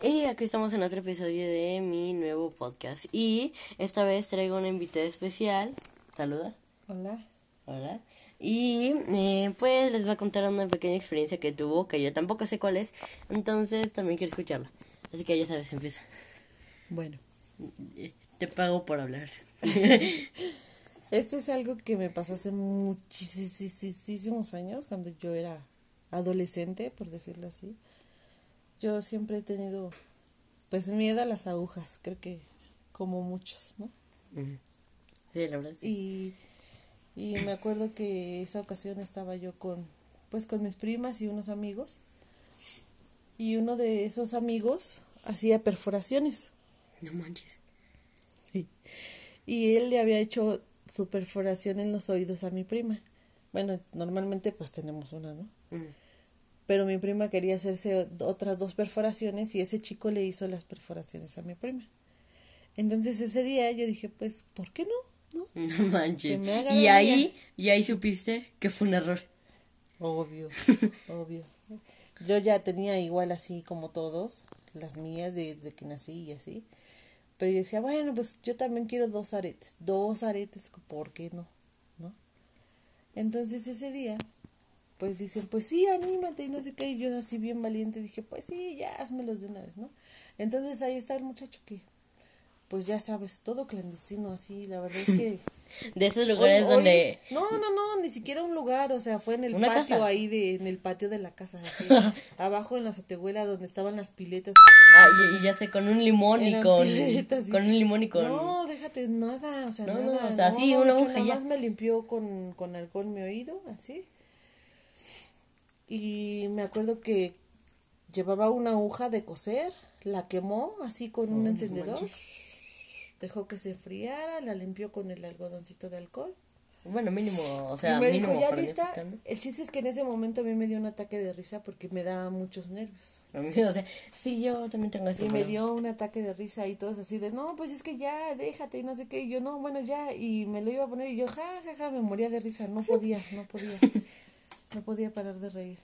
Y aquí estamos en otro episodio de mi nuevo podcast. Y esta vez traigo una invitada especial. Saluda. Hola. Hola. Y eh, pues les voy a contar una pequeña experiencia que tuvo, que yo tampoco sé cuál es. Entonces también quiero escucharla. Así que ya sabes, empieza. Bueno. Te pago por hablar. Esto es algo que me pasó hace muchísimos años, cuando yo era adolescente, por decirlo así. Yo siempre he tenido, pues, miedo a las agujas, creo que como muchos, ¿no? Sí, la verdad. Y, y me acuerdo que esa ocasión estaba yo con, pues, con mis primas y unos amigos. Y uno de esos amigos hacía perforaciones. No manches. Sí. Y él le había hecho su perforación en los oídos a mi prima. Bueno, normalmente pues tenemos una, ¿no? Pero mi prima quería hacerse otras dos perforaciones y ese chico le hizo las perforaciones a mi prima. Entonces ese día yo dije, pues, ¿por qué no? No, manches. Y ahí, y ahí supiste que fue un error. Obvio, obvio. Yo ya tenía igual así como todos, las mías desde que nací y así. Pero yo decía, bueno, pues yo también quiero dos aretes, dos aretes, ¿por qué no? ¿No? Entonces ese día, pues dicen, pues sí, anímate y no sé qué. Y yo así bien valiente dije, pues sí, ya házmelos de una vez, ¿no? Entonces ahí está el muchacho que, pues ya sabes, todo clandestino así, la verdad es que de esos lugares donde no no no ni siquiera un lugar o sea fue en el patio ahí de en el patio de la casa abajo en la azotehuela donde estaban las piletas ah y, ya sé con un limón y con con un limón y con no déjate nada o sea nada o sea sí una hoja ya me limpió con con alcohol mi oído así y me acuerdo que llevaba una aguja de coser la quemó así con un encendedor dejó que se enfriara, la limpió con el algodoncito de alcohol. Bueno, mínimo, o sea, me mínimo. Dijo, ya lista. El chiste es que en ese momento a mí me dio un ataque de risa porque me da muchos nervios. o sea, sí, yo también tengo así. Y me dio un ataque de risa y todos así de, no, pues es que ya, déjate y no sé qué. Y yo, no, bueno, ya. Y me lo iba a poner y yo, ja, ja, ja, me moría de risa. No podía, no podía. no podía parar de reír.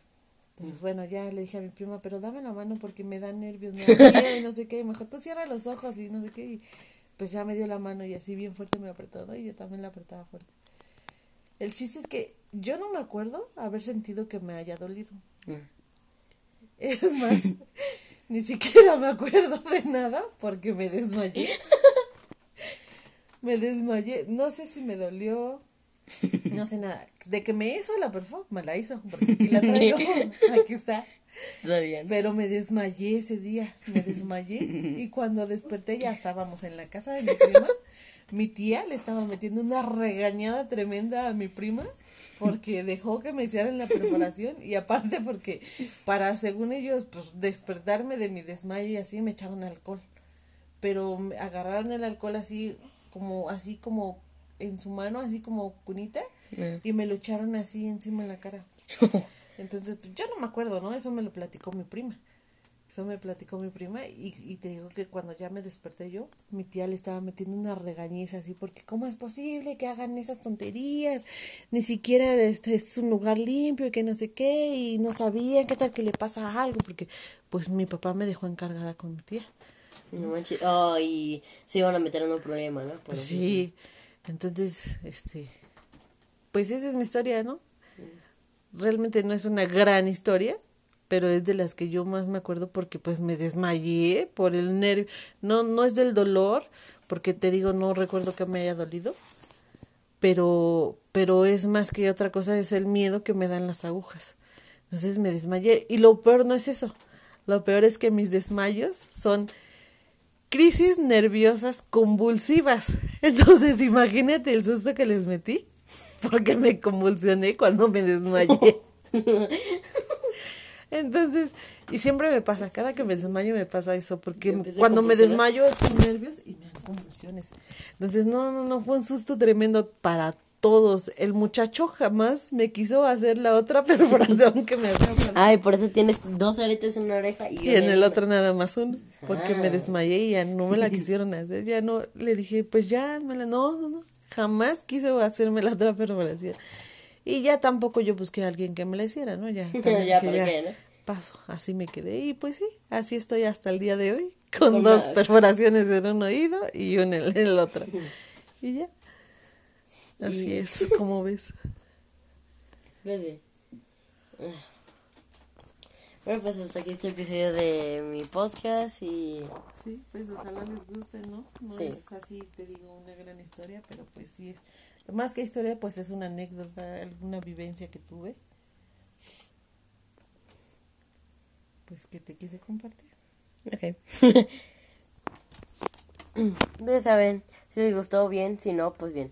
Entonces, bueno, ya le dije a mi prima, pero dame la mano porque me da nervios, y no sé qué. Mejor tú cierra los ojos y no sé qué. Y, pues ya me dio la mano y así bien fuerte me apretó, ¿no? Y yo también la apretaba fuerte. El chiste es que yo no me acuerdo haber sentido que me haya dolido. Mm. Es más, ni siquiera me acuerdo de nada porque me desmayé. me desmayé. No sé si me dolió. No sé nada. De que me hizo la performance, me la hizo. Porque aquí la traigo. aquí está. Pero me desmayé ese día, me desmayé y cuando desperté ya estábamos en la casa de mi prima. Mi tía le estaba metiendo una regañada tremenda a mi prima porque dejó que me hicieran la preparación y aparte porque para según ellos pues despertarme de mi desmayo y así me echaron alcohol. Pero me agarraron el alcohol así como así como en su mano, así como cunita eh. y me lo echaron así encima en la cara. Entonces, pues, yo no me acuerdo, ¿no? Eso me lo platicó mi prima. Eso me platicó mi prima y, y te digo que cuando ya me desperté yo, mi tía le estaba metiendo una regañiza así, porque ¿cómo es posible que hagan esas tonterías? Ni siquiera este es un lugar limpio y que no sé qué, y no sabían qué tal que le pasa algo, porque pues mi papá me dejó encargada con mi tía. No manches, oh, y se iban a meter en un problema, ¿no? pues sí, entonces, este, pues esa es mi historia, ¿no? realmente no es una gran historia, pero es de las que yo más me acuerdo porque pues me desmayé por el nervio. No, no es del dolor, porque te digo, no recuerdo que me haya dolido, pero, pero es más que otra cosa, es el miedo que me dan las agujas. Entonces me desmayé. Y lo peor no es eso. Lo peor es que mis desmayos son crisis nerviosas convulsivas. Entonces imagínate el susto que les metí porque me convulsioné cuando me desmayé. Entonces, y siempre me pasa, cada que me desmayo me pasa eso, porque cuando me desmayo estoy nervios y me dan convulsiones. Entonces, no, no, no, fue un susto tremendo para todos. El muchacho jamás me quiso hacer la otra perforación que me hacía Ay, por eso tienes dos aretes en una oreja y, y en el otro nada más uno, porque me ah. desmayé y ya no me la quisieron hacer, ya no, le dije, pues ya, me la, no, no, no jamás quiso hacerme la otra perforación. Y ya tampoco yo busqué a alguien que me la hiciera, ¿no? Ya, ya, ¿por qué, paso, así me quedé y pues sí, así estoy hasta el día de hoy, con, dos perforaciones en un oído y una en el otro. y ya. Así es, como ves. Bueno, pues hasta aquí este episodio de mi podcast y... Sí, pues ojalá les guste, ¿no? No es así, te digo, una gran historia, pero pues sí es... Más que historia, pues es una anécdota, alguna vivencia que tuve. Pues que te quise compartir. Ok. ya saben, si les gustó bien, si no, pues bien.